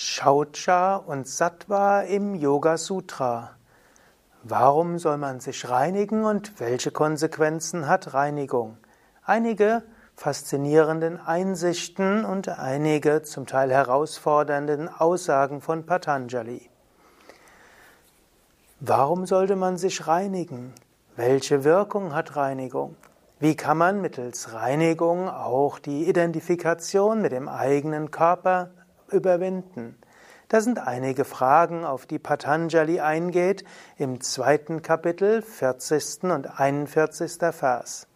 Shaucha und Sattva im Yoga Sutra. Warum soll man sich reinigen und welche Konsequenzen hat Reinigung? Einige faszinierenden Einsichten und einige zum Teil herausfordernden Aussagen von Patanjali. Warum sollte man sich reinigen? Welche Wirkung hat Reinigung? Wie kann man mittels Reinigung auch die Identifikation mit dem eigenen Körper überwinden? Das sind einige Fragen, auf die Patanjali eingeht im zweiten Kapitel, 40. und 41. Vers.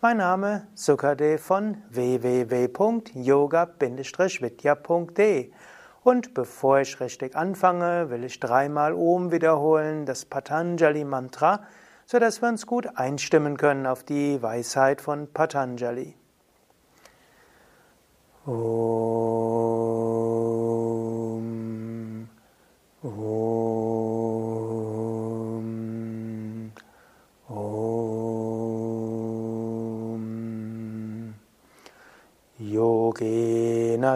Mein Name Sukadev von www.yoga-vidya.de und bevor ich richtig anfange, will ich dreimal Om wiederholen, das Patanjali Mantra, so dass wir uns gut einstimmen können auf die Weisheit von Patanjali. Om. Om. Om.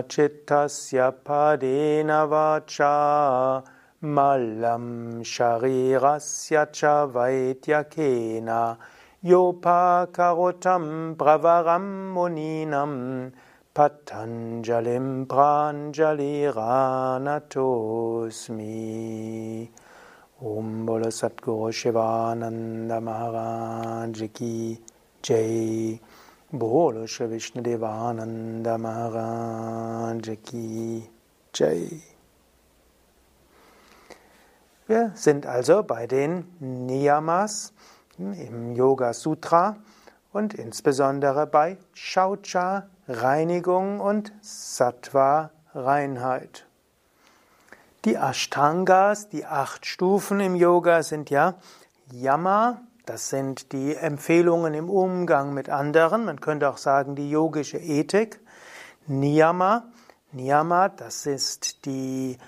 Chittasya padena vacha malam sharirasya cha vaidyakena yopakarotam bravaram muninam Patanjalim Pranjaliranatosmi. Om Bolo Satguru Shivananda Maharaj Ki Jai. Shri Vishnu Devananda Maharaj Ki Jai. Wir sind also bei den Niyamas im Yoga Sutra und insbesondere bei Shaucha Reinigung und Sattva Reinheit. Die Ashtangas, die acht Stufen im Yoga sind ja Yama, das sind die Empfehlungen im Umgang mit anderen, man könnte auch sagen die yogische Ethik. Niyama, Niyama, das ist die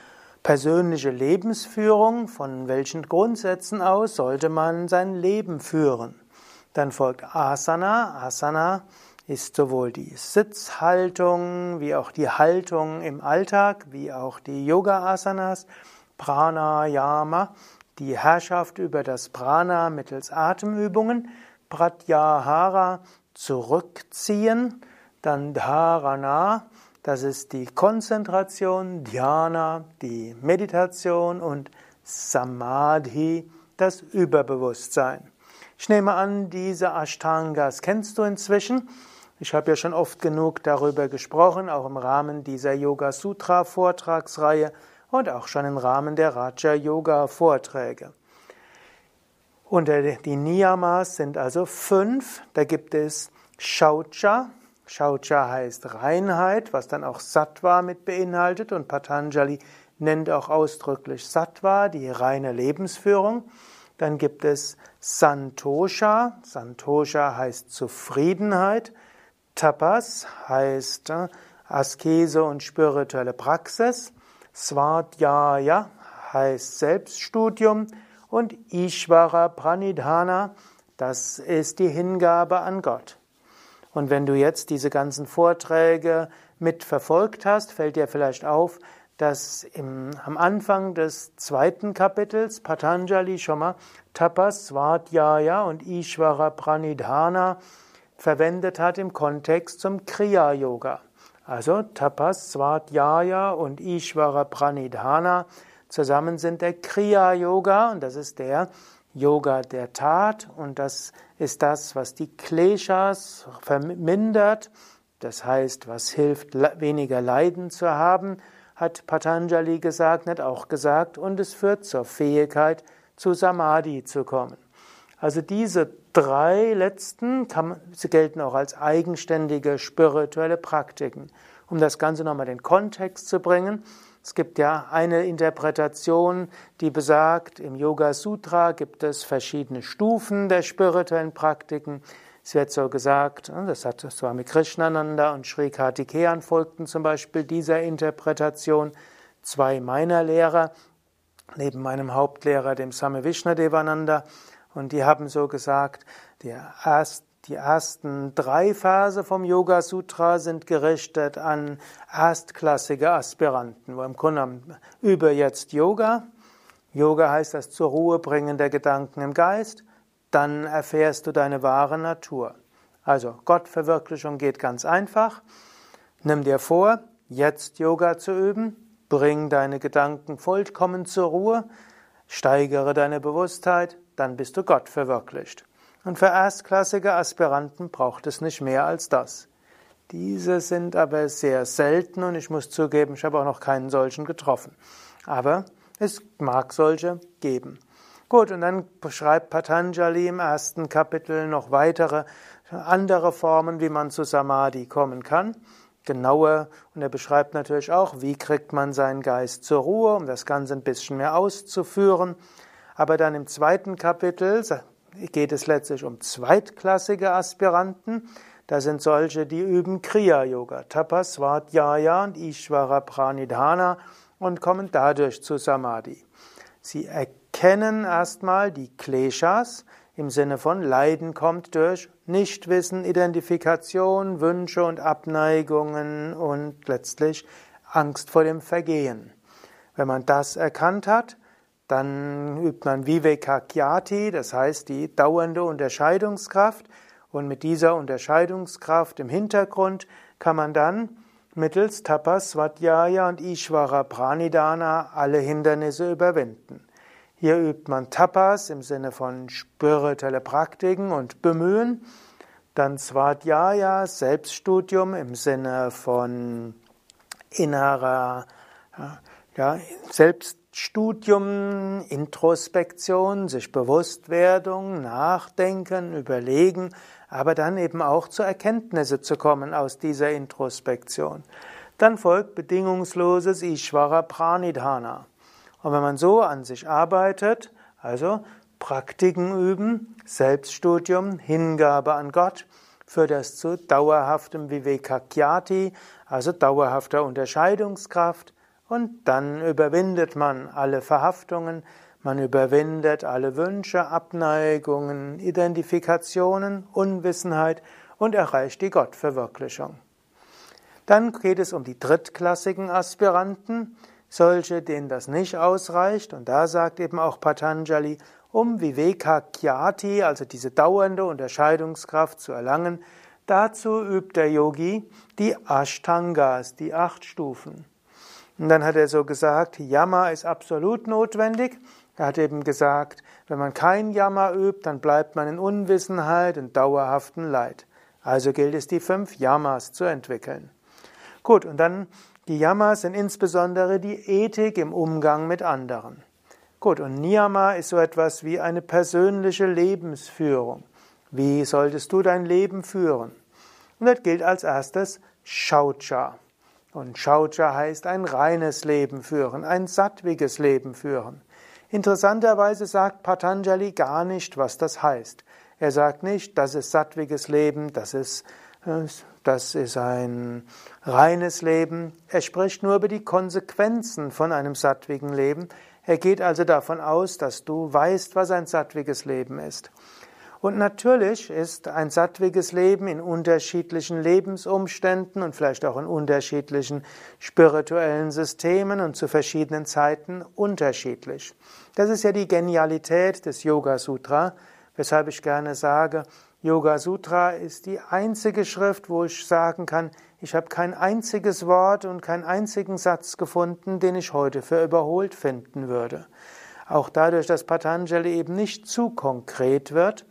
persönliche Lebensführung, von welchen Grundsätzen aus sollte man sein Leben führen. Dann folgt Asana, Asana ist sowohl die Sitzhaltung wie auch die Haltung im Alltag, wie auch die Yoga-Asanas, Pranayama, die Herrschaft über das Prana mittels Atemübungen, Pratyahara, zurückziehen, dann Dharana, das ist die Konzentration, Dhyana, die Meditation und Samadhi, das Überbewusstsein. Ich nehme an, diese Ashtangas kennst du inzwischen. Ich habe ja schon oft genug darüber gesprochen, auch im Rahmen dieser Yoga Sutra Vortragsreihe und auch schon im Rahmen der Raja Yoga Vorträge. Und die Niyamas sind also fünf. Da gibt es Shaucha. Shaucha heißt Reinheit, was dann auch Sattva mit beinhaltet. Und Patanjali nennt auch ausdrücklich Sattva, die reine Lebensführung. Dann gibt es Santosha. Santosha heißt Zufriedenheit. Tapas heißt äh, Askese und spirituelle Praxis. Svadhyaya heißt Selbststudium. Und Ishvara Pranidhana, das ist die Hingabe an Gott. Und wenn du jetzt diese ganzen Vorträge mitverfolgt hast, fällt dir vielleicht auf, dass im, am Anfang des zweiten Kapitels Patanjali schon mal Tapas, Svadhyaya und Ishvara Pranidhana verwendet hat im Kontext zum Kriya Yoga. Also Tapas, Svadhyaya und Ishvara Pranidhana. Zusammen sind der Kriya Yoga und das ist der Yoga der Tat. Und das ist das, was die Kleshas vermindert, das heißt, was hilft, weniger Leiden zu haben, hat Patanjali gesagt, hat auch gesagt, und es führt zur Fähigkeit, zu Samadhi zu kommen. Also diese drei letzten kann, sie gelten auch als eigenständige spirituelle Praktiken. Um das Ganze nochmal in den Kontext zu bringen, es gibt ja eine Interpretation, die besagt, im Yoga Sutra gibt es verschiedene Stufen der spirituellen Praktiken. Es wird so gesagt, das hat Swami Krishnananda und Sri Kartikeyan folgten zum Beispiel dieser Interpretation. Zwei meiner Lehrer, neben meinem Hauptlehrer, dem Same Vishnadevananda, und die haben so gesagt, Die ersten drei Verse vom Yoga Sutra sind gerichtet an erstklassige Aspiranten, wo im Grunde über jetzt Yoga. Yoga heißt das zur Ruhe bringen der Gedanken im Geist. Dann erfährst du deine wahre Natur. Also Gottverwirklichung geht ganz einfach. Nimm dir vor, jetzt Yoga zu üben. Bring deine Gedanken vollkommen zur Ruhe. Steigere deine Bewusstheit. Dann bist du Gott verwirklicht. Und für erstklassige Aspiranten braucht es nicht mehr als das. Diese sind aber sehr selten und ich muss zugeben, ich habe auch noch keinen solchen getroffen. Aber es mag solche geben. Gut, und dann beschreibt Patanjali im ersten Kapitel noch weitere andere Formen, wie man zu Samadhi kommen kann. Genauer, und er beschreibt natürlich auch, wie kriegt man seinen Geist zur Ruhe, um das Ganze ein bisschen mehr auszuführen. Aber dann im zweiten Kapitel geht es letztlich um zweitklassige Aspiranten. Da sind solche, die üben Kriya-Yoga, Tapas, Svadhyaya und Ishvara Pranidhana und kommen dadurch zu Samadhi. Sie erkennen erstmal die Kleshas im Sinne von Leiden kommt durch Nichtwissen, Identifikation, Wünsche und Abneigungen und letztlich Angst vor dem Vergehen. Wenn man das erkannt hat, dann übt man Vivekakyati, das heißt die dauernde Unterscheidungskraft. Und mit dieser Unterscheidungskraft im Hintergrund kann man dann mittels Tapas, Svadhyaya und Ishvara Pranidhana alle Hindernisse überwinden. Hier übt man Tapas im Sinne von spirituelle Praktiken und Bemühen. Dann Svadhyaya, Selbststudium im Sinne von innerer ja, Selbst Studium, Introspektion, sich Bewusstwerdung, Nachdenken, Überlegen, aber dann eben auch zu Erkenntnisse zu kommen aus dieser Introspektion. Dann folgt bedingungsloses Ishvara Pranidhana. Und wenn man so an sich arbeitet, also Praktiken üben, Selbststudium, Hingabe an Gott, führt das zu dauerhaftem Vivekakyati, also dauerhafter Unterscheidungskraft, und dann überwindet man alle Verhaftungen, man überwindet alle Wünsche, Abneigungen, Identifikationen, Unwissenheit und erreicht die Gottverwirklichung. Dann geht es um die drittklassigen Aspiranten, solche, denen das nicht ausreicht. Und da sagt eben auch Patanjali, um Viveka Kyati, also diese dauernde Unterscheidungskraft zu erlangen, dazu übt der Yogi die Ashtangas, die acht Stufen. Und dann hat er so gesagt, Yama ist absolut notwendig. Er hat eben gesagt, wenn man kein Yama übt, dann bleibt man in Unwissenheit und dauerhaften Leid. Also gilt es, die fünf Yamas zu entwickeln. Gut, und dann die Yamas sind insbesondere die Ethik im Umgang mit anderen. Gut, und Niyama ist so etwas wie eine persönliche Lebensführung. Wie solltest du dein Leben führen? Und das gilt als erstes Shaucha. Und Shaucha heißt ein reines Leben führen, ein sattwiges Leben führen. Interessanterweise sagt Patanjali gar nicht, was das heißt. Er sagt nicht, das ist sattwiges Leben, das ist, das ist ein reines Leben. Er spricht nur über die Konsequenzen von einem sattwigen Leben. Er geht also davon aus, dass du weißt, was ein sattwiges Leben ist. Und natürlich ist ein sattwiges Leben in unterschiedlichen Lebensumständen und vielleicht auch in unterschiedlichen spirituellen Systemen und zu verschiedenen Zeiten unterschiedlich. Das ist ja die Genialität des Yoga Sutra, weshalb ich gerne sage, Yoga Sutra ist die einzige Schrift, wo ich sagen kann, ich habe kein einziges Wort und keinen einzigen Satz gefunden, den ich heute für überholt finden würde. Auch dadurch, dass Patanjali eben nicht zu konkret wird,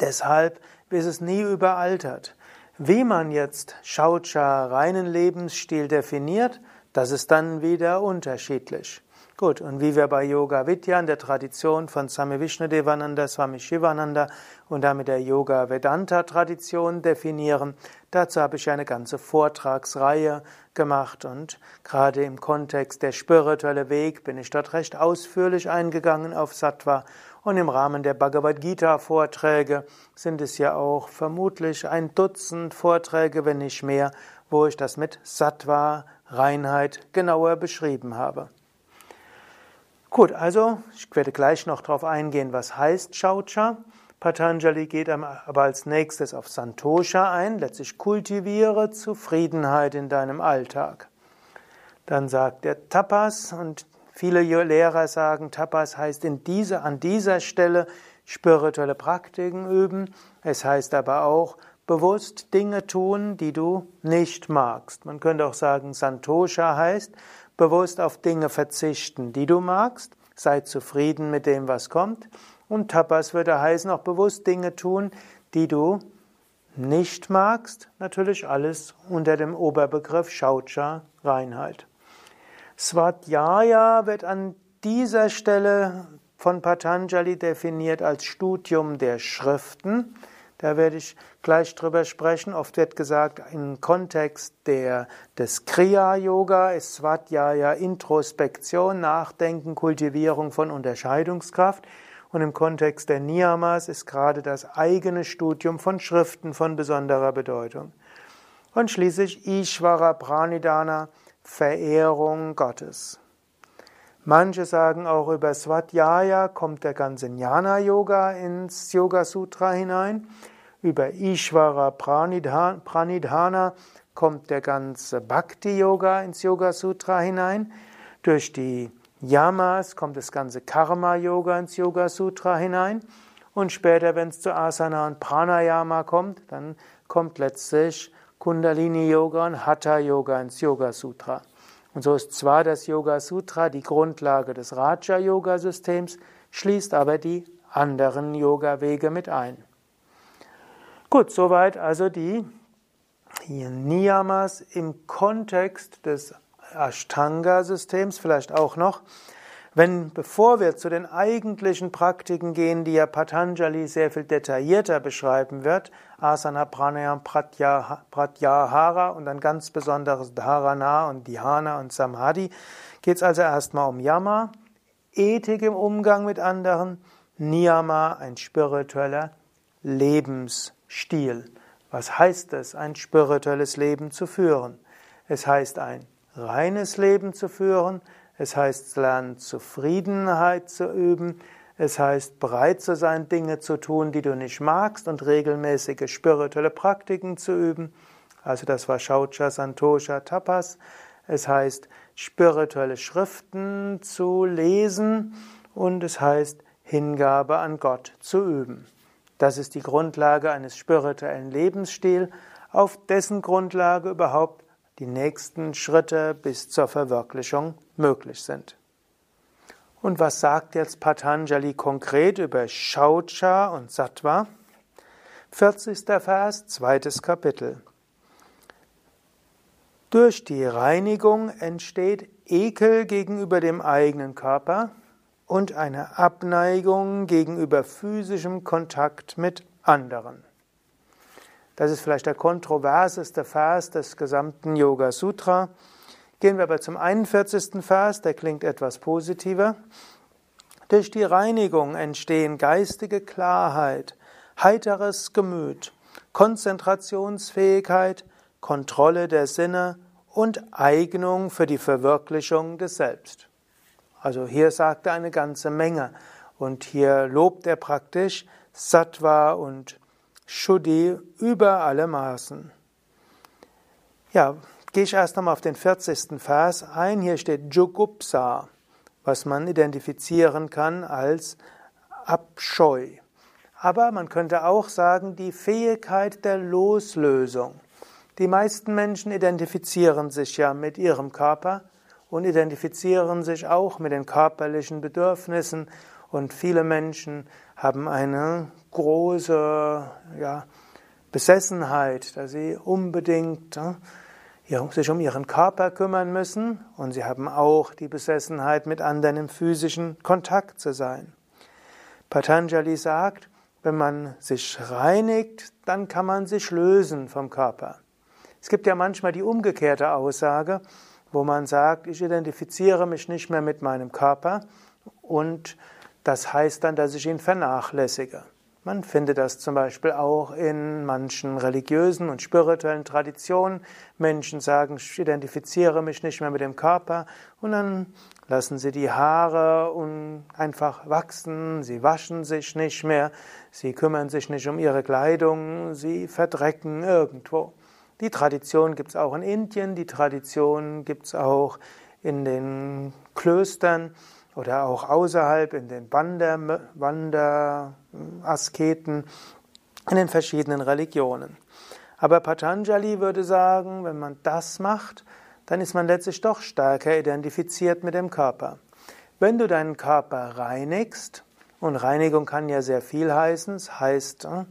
Deshalb ist es nie überaltert. Wie man jetzt Shaucha, reinen Lebensstil definiert, das ist dann wieder unterschiedlich. Gut, und wie wir bei Yoga Vidya in der Tradition von Swami Vishnudevananda, Swami Shivananda und damit der Yoga Vedanta Tradition definieren, dazu habe ich eine ganze Vortragsreihe gemacht und gerade im Kontext der spirituelle Weg bin ich dort recht ausführlich eingegangen auf Sattva und im Rahmen der Bhagavad Gita Vorträge sind es ja auch vermutlich ein Dutzend Vorträge, wenn nicht mehr, wo ich das mit Sattva Reinheit genauer beschrieben habe. Gut, also ich werde gleich noch darauf eingehen, was heißt Shaucha. Patanjali geht aber als nächstes auf Santosha ein, letztlich kultiviere Zufriedenheit in deinem Alltag. Dann sagt er Tapas und viele Lehrer sagen, Tapas heißt in dieser, an dieser Stelle spirituelle Praktiken üben. Es heißt aber auch bewusst Dinge tun, die du nicht magst. Man könnte auch sagen, Santosha heißt bewusst auf Dinge verzichten, die du magst. Sei zufrieden mit dem, was kommt. Und Tapas würde heißen, auch bewusst Dinge tun, die du nicht magst. Natürlich alles unter dem Oberbegriff Shaucha, Reinheit. Svadhyaya wird an dieser Stelle von Patanjali definiert als Studium der Schriften. Da werde ich gleich drüber sprechen. Oft wird gesagt, im Kontext der, des Kriya-Yoga ist Svadhyaya Introspektion, Nachdenken, Kultivierung von Unterscheidungskraft. Und im Kontext der Niyamas ist gerade das eigene Studium von Schriften von besonderer Bedeutung. Und schließlich Ishvara Pranidhana, Verehrung Gottes. Manche sagen auch über Svadhyaya kommt der ganze Jnana Yoga ins Yoga Sutra hinein. Über Ishvara Pranidhana kommt der ganze Bhakti Yoga ins Yoga Sutra hinein. Durch die Yamas kommt das ganze Karma Yoga ins Yoga Sutra hinein. Und später, wenn es zu Asana und Pranayama kommt, dann kommt letztlich Kundalini Yoga und Hatha Yoga ins Yoga Sutra. Und so ist zwar das Yoga Sutra die Grundlage des Raja Yoga Systems, schließt aber die anderen Yoga Wege mit ein. Gut, soweit also die Niyamas im Kontext des Ashtanga Systems, vielleicht auch noch wenn, bevor wir zu den eigentlichen Praktiken gehen, die ja Patanjali sehr viel detaillierter beschreiben wird, Asana, Pranayam, Pratyahara und dann ganz besonderes Dharana und Dhyana und Samadhi, geht es also erstmal um Yama, Ethik im Umgang mit anderen, Niyama, ein spiritueller Lebensstil. Was heißt es, ein spirituelles Leben zu führen? Es heißt, ein reines Leben zu führen, es heißt lernen, Zufriedenheit zu üben. Es heißt bereit zu sein, Dinge zu tun, die du nicht magst und regelmäßige spirituelle Praktiken zu üben. Also das war Shaucha, Santosha, Tapas. Es heißt spirituelle Schriften zu lesen und es heißt Hingabe an Gott zu üben. Das ist die Grundlage eines spirituellen Lebensstils, auf dessen Grundlage überhaupt die nächsten Schritte bis zur Verwirklichung möglich sind. Und was sagt jetzt Patanjali konkret über Shaucha und Sattva? 40. Vers, zweites Kapitel. Durch die Reinigung entsteht Ekel gegenüber dem eigenen Körper und eine Abneigung gegenüber physischem Kontakt mit anderen. Das ist vielleicht der kontroverseste Vers des gesamten Yoga Sutra. Gehen wir aber zum 41. Vers, der klingt etwas positiver. Durch die Reinigung entstehen geistige Klarheit, heiteres Gemüt, Konzentrationsfähigkeit, Kontrolle der Sinne und Eignung für die Verwirklichung des Selbst. Also hier sagt er eine ganze Menge und hier lobt er praktisch Sattva und Shuddhi über alle Maßen. Ja, gehe ich erst nochmal auf den 40. Vers ein. Hier steht Jugupsa, was man identifizieren kann als Abscheu. Aber man könnte auch sagen, die Fähigkeit der Loslösung. Die meisten Menschen identifizieren sich ja mit ihrem Körper und identifizieren sich auch mit den körperlichen Bedürfnissen und viele Menschen haben eine große ja, Besessenheit, dass sie unbedingt ja, sich um ihren Körper kümmern müssen und sie haben auch die Besessenheit, mit anderen im physischen Kontakt zu sein. Patanjali sagt, wenn man sich reinigt, dann kann man sich lösen vom Körper. Es gibt ja manchmal die umgekehrte Aussage, wo man sagt, ich identifiziere mich nicht mehr mit meinem Körper und das heißt dann, dass ich ihn vernachlässige. Man findet das zum Beispiel auch in manchen religiösen und spirituellen Traditionen. Menschen sagen, ich identifiziere mich nicht mehr mit dem Körper. Und dann lassen sie die Haare einfach wachsen, sie waschen sich nicht mehr, sie kümmern sich nicht um ihre Kleidung, sie verdrecken irgendwo. Die Tradition gibt es auch in Indien, die Tradition gibt es auch in den Klöstern oder auch außerhalb in den Wanderasketen, in den verschiedenen Religionen. Aber Patanjali würde sagen, wenn man das macht, dann ist man letztlich doch stärker identifiziert mit dem Körper. Wenn du deinen Körper reinigst, und Reinigung kann ja sehr viel heißen, es heißt äh,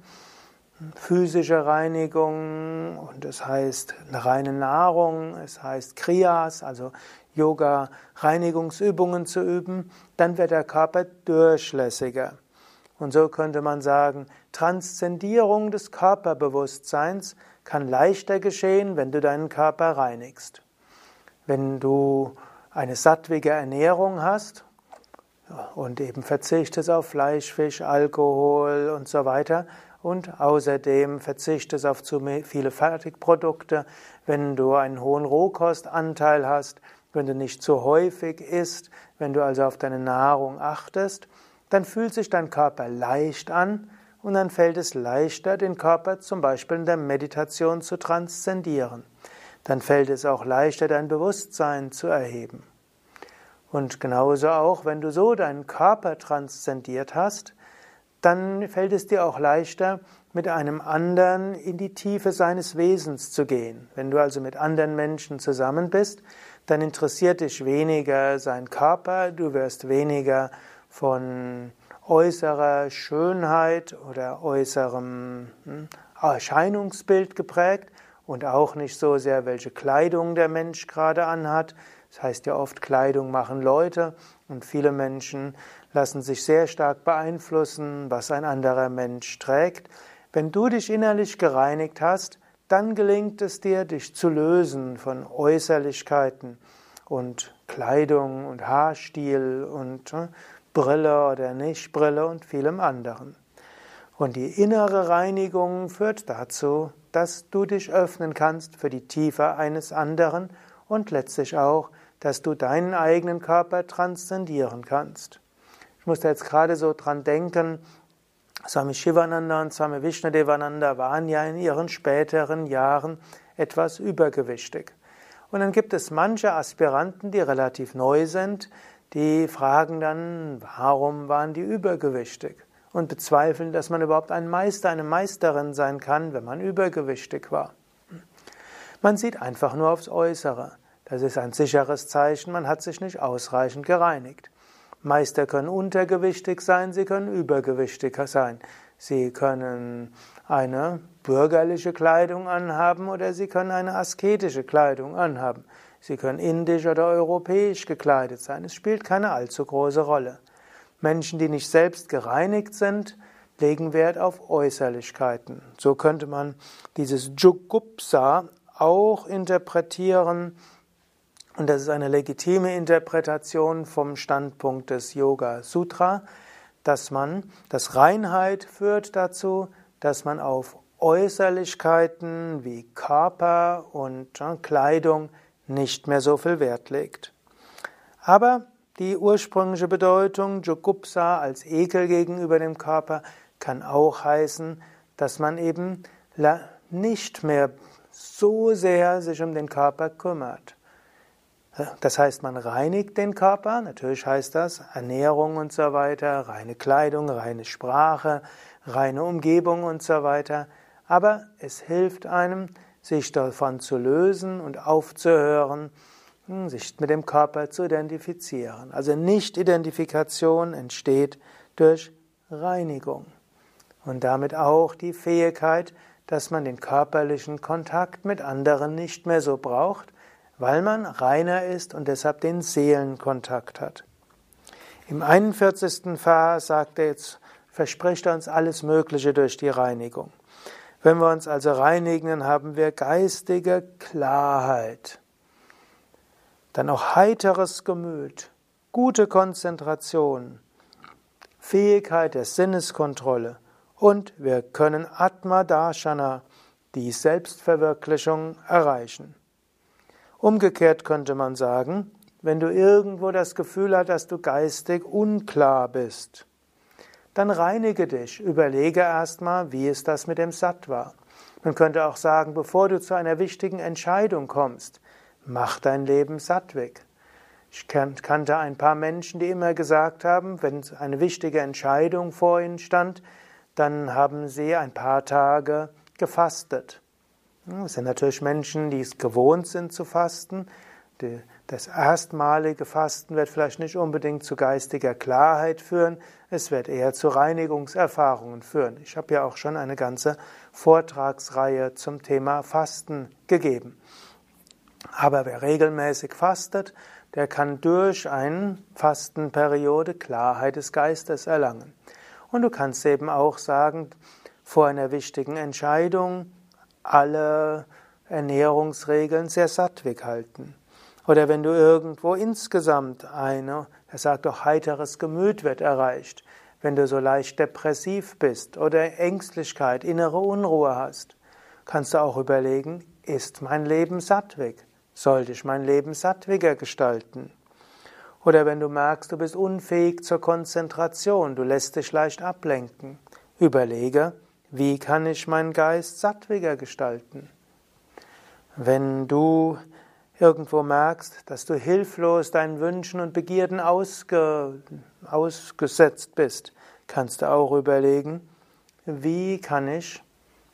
physische Reinigung und es heißt reine Nahrung, es heißt Kriyas, also Yoga, Reinigungsübungen zu üben, dann wird der Körper durchlässiger. Und so könnte man sagen, Transzendierung des Körperbewusstseins kann leichter geschehen, wenn du deinen Körper reinigst. Wenn du eine sattwige Ernährung hast und eben verzichtest auf Fleisch, Fisch, Alkohol und so weiter und außerdem verzichtest auf zu viele Fertigprodukte, wenn du einen hohen Rohkostanteil hast, wenn du nicht zu häufig isst, wenn du also auf deine Nahrung achtest, dann fühlt sich dein Körper leicht an und dann fällt es leichter, den Körper zum Beispiel in der Meditation zu transzendieren. Dann fällt es auch leichter, dein Bewusstsein zu erheben. Und genauso auch, wenn du so deinen Körper transzendiert hast, dann fällt es dir auch leichter, mit einem anderen in die Tiefe seines Wesens zu gehen. Wenn du also mit anderen Menschen zusammen bist, dann interessiert dich weniger sein Körper, du wirst weniger von äußerer Schönheit oder äußerem hm, Erscheinungsbild geprägt und auch nicht so sehr, welche Kleidung der Mensch gerade anhat. Das heißt ja oft, Kleidung machen Leute und viele Menschen lassen sich sehr stark beeinflussen, was ein anderer Mensch trägt. Wenn du dich innerlich gereinigt hast, dann gelingt es dir, dich zu lösen von Äußerlichkeiten und Kleidung und Haarstil und äh, Brille oder Nichtbrille und vielem anderen. Und die innere Reinigung führt dazu, dass du dich öffnen kannst für die Tiefe eines anderen und letztlich auch, dass du deinen eigenen Körper transzendieren kannst. Ich muss da jetzt gerade so dran denken, Swami Shivananda und Swami Vishnadevananda waren ja in ihren späteren Jahren etwas übergewichtig. Und dann gibt es manche Aspiranten, die relativ neu sind, die fragen dann, warum waren die übergewichtig? Und bezweifeln, dass man überhaupt ein Meister, eine Meisterin sein kann, wenn man übergewichtig war. Man sieht einfach nur aufs Äußere. Das ist ein sicheres Zeichen, man hat sich nicht ausreichend gereinigt. Meister können untergewichtig sein, sie können übergewichtig sein. Sie können eine bürgerliche Kleidung anhaben oder sie können eine asketische Kleidung anhaben. Sie können indisch oder europäisch gekleidet sein. Es spielt keine allzu große Rolle. Menschen, die nicht selbst gereinigt sind, legen Wert auf Äußerlichkeiten. So könnte man dieses Jugupsa auch interpretieren und das ist eine legitime Interpretation vom Standpunkt des Yoga Sutra, dass man, dass Reinheit führt dazu, dass man auf Äußerlichkeiten wie Körper und ja, Kleidung nicht mehr so viel Wert legt. Aber die ursprüngliche Bedeutung Jogupsa als Ekel gegenüber dem Körper kann auch heißen, dass man eben nicht mehr so sehr sich um den Körper kümmert. Das heißt, man reinigt den Körper, natürlich heißt das Ernährung und so weiter, reine Kleidung, reine Sprache, reine Umgebung und so weiter. Aber es hilft einem, sich davon zu lösen und aufzuhören, hm, sich mit dem Körper zu identifizieren. Also Nicht-Identifikation entsteht durch Reinigung. Und damit auch die Fähigkeit, dass man den körperlichen Kontakt mit anderen nicht mehr so braucht, weil man reiner ist und deshalb den Seelenkontakt hat. Im 41. Vers sagt er jetzt, verspricht er uns alles Mögliche durch die Reinigung. Wenn wir uns also reinigen, dann haben wir geistige Klarheit, dann auch heiteres Gemüt, gute Konzentration, Fähigkeit der Sinneskontrolle und wir können Atma Darshana, die Selbstverwirklichung, erreichen. Umgekehrt könnte man sagen, wenn du irgendwo das Gefühl hast, dass du geistig unklar bist, dann reinige dich, überlege erstmal, wie ist das mit dem Sattva. Man könnte auch sagen, bevor du zu einer wichtigen Entscheidung kommst, mach dein Leben sattwig. Ich kannte ein paar Menschen, die immer gesagt haben, wenn eine wichtige Entscheidung vor ihnen stand, dann haben sie ein paar Tage gefastet. Es sind natürlich Menschen, die es gewohnt sind zu fasten. Das erstmalige Fasten wird vielleicht nicht unbedingt zu geistiger Klarheit führen, es wird eher zu Reinigungserfahrungen führen. Ich habe ja auch schon eine ganze Vortragsreihe zum Thema Fasten gegeben. Aber wer regelmäßig fastet, der kann durch eine Fastenperiode Klarheit des Geistes erlangen. Und du kannst eben auch sagen, vor einer wichtigen Entscheidung alle Ernährungsregeln sehr sattwig halten. Oder wenn du irgendwo insgesamt eine, er sagt doch, heiteres Gemüt wird erreicht. Wenn du so leicht depressiv bist oder Ängstlichkeit, innere Unruhe hast, kannst du auch überlegen, ist mein Leben sattwig? Sollte ich mein Leben sattwiger gestalten? Oder wenn du merkst, du bist unfähig zur Konzentration, du lässt dich leicht ablenken, überlege, wie kann ich meinen Geist sattwiger gestalten? Wenn du irgendwo merkst, dass du hilflos deinen Wünschen und Begierden ausge, ausgesetzt bist, kannst du auch überlegen, wie kann ich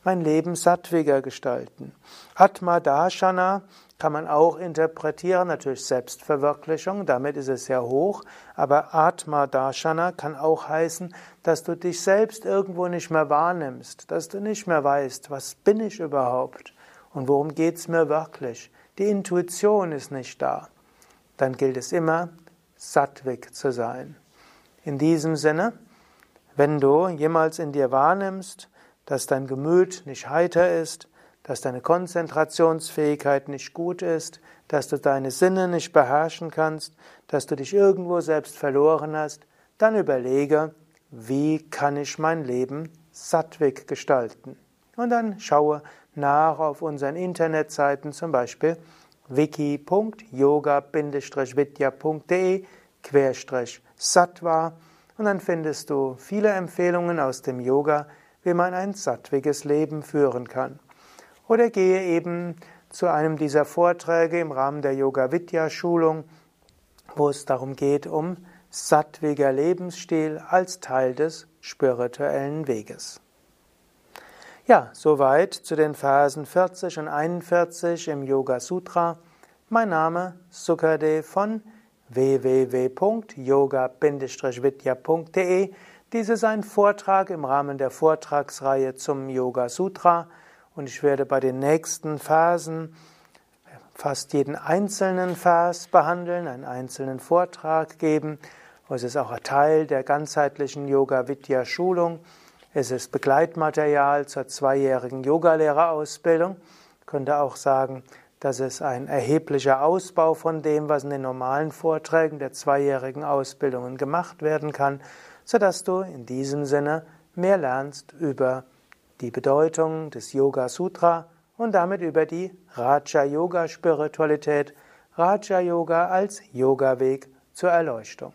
mein Leben sattwiger gestalten. Atma Darshana kann man auch interpretieren, natürlich Selbstverwirklichung, damit ist es sehr hoch, aber Atma Darshana kann auch heißen, dass du dich selbst irgendwo nicht mehr wahrnimmst, dass du nicht mehr weißt, was bin ich überhaupt und worum geht es mir wirklich die Intuition ist nicht da, dann gilt es immer, sattwig zu sein. In diesem Sinne, wenn du jemals in dir wahrnimmst, dass dein Gemüt nicht heiter ist, dass deine Konzentrationsfähigkeit nicht gut ist, dass du deine Sinne nicht beherrschen kannst, dass du dich irgendwo selbst verloren hast, dann überlege, wie kann ich mein Leben sattwig gestalten. Und dann schaue nach auf unseren Internetseiten, zum Beispiel wiki.yoga-vidya.de Sattva und dann findest du viele Empfehlungen aus dem Yoga, wie man ein sattwiges Leben führen kann. Oder gehe eben zu einem dieser Vorträge im Rahmen der Yoga Vidya Schulung, wo es darum geht, um sattwiger Lebensstil als Teil des spirituellen Weges. Ja, soweit zu den Versen 40 und 41 im Yoga Sutra. Mein Name Sukadev von www.yoga-vidya.de. Dies ist ein Vortrag im Rahmen der Vortragsreihe zum Yoga Sutra und ich werde bei den nächsten Versen fast jeden einzelnen Vers behandeln, einen einzelnen Vortrag geben. Es ist auch ein Teil der ganzheitlichen Yoga Vidya Schulung. Es ist Begleitmaterial zur zweijährigen Yogalehrerausbildung. Ich könnte auch sagen, das ist ein erheblicher Ausbau von dem, was in den normalen Vorträgen der zweijährigen Ausbildungen gemacht werden kann, sodass du in diesem Sinne mehr lernst über die Bedeutung des Yoga Sutra und damit über die Raja Yoga Spiritualität, Raja Yoga als Yoga-Weg zur Erleuchtung.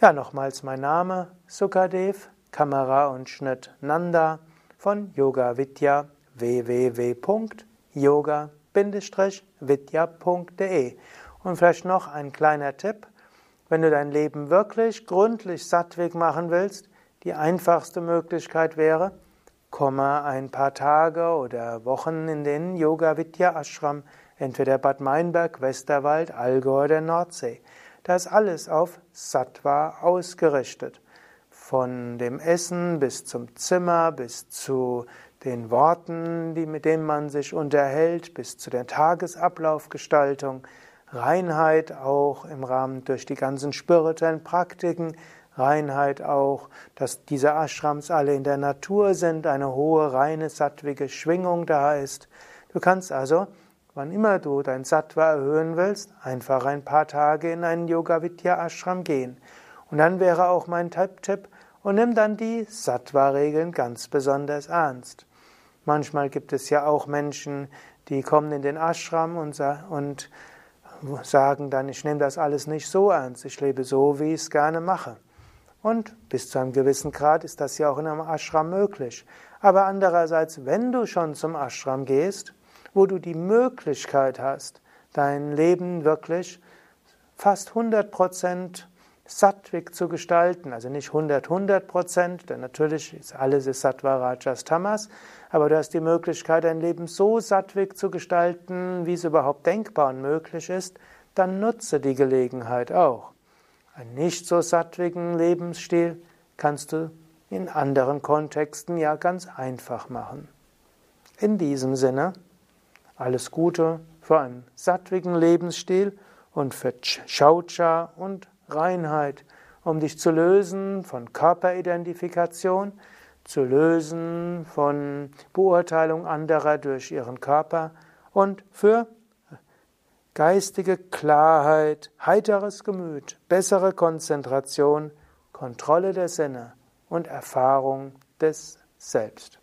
Ja, nochmals mein Name Sukadev. Kamera und Schnitt Nanda von Yoga Vidya www.yoga-vidya.de. Und vielleicht noch ein kleiner Tipp. Wenn du dein Leben wirklich gründlich sattweg machen willst, die einfachste Möglichkeit wäre, komme ein paar Tage oder Wochen in den Yoga Vidya Ashram, entweder Bad Meinberg, Westerwald, Allgäu oder Nordsee. Da ist alles auf Sattva ausgerichtet. Von dem Essen bis zum Zimmer, bis zu den Worten, die, mit denen man sich unterhält, bis zu der Tagesablaufgestaltung, Reinheit auch im Rahmen durch die ganzen spirituellen Praktiken, Reinheit auch, dass diese Ashrams alle in der Natur sind, eine hohe, reine, sattwige Schwingung da ist. Du kannst also, wann immer du dein Sattva erhöhen willst, einfach ein paar Tage in einen Yoga Vidya Ashram gehen. Und dann wäre auch mein Tipp, und nimm dann die Sattva-Regeln ganz besonders ernst. Manchmal gibt es ja auch Menschen, die kommen in den Ashram und, und sagen dann, ich nehme das alles nicht so ernst, ich lebe so, wie ich es gerne mache. Und bis zu einem gewissen Grad ist das ja auch in einem Ashram möglich. Aber andererseits, wenn du schon zum Ashram gehst, wo du die Möglichkeit hast, dein Leben wirklich fast 100 Prozent sattwig zu gestalten, also nicht 100, 100 Prozent, denn natürlich ist alles ist Sattva, Rajas, Tamas, aber du hast die Möglichkeit, dein Leben so sattwig zu gestalten, wie es überhaupt denkbar und möglich ist, dann nutze die Gelegenheit auch. Einen nicht so sattwigen Lebensstil kannst du in anderen Kontexten ja ganz einfach machen. In diesem Sinne, alles Gute für einen sattwigen Lebensstil und für Shaucha und Reinheit, um dich zu lösen von Körperidentifikation, zu lösen von Beurteilung anderer durch ihren Körper und für geistige Klarheit, heiteres Gemüt, bessere Konzentration, Kontrolle der Sinne und Erfahrung des Selbst.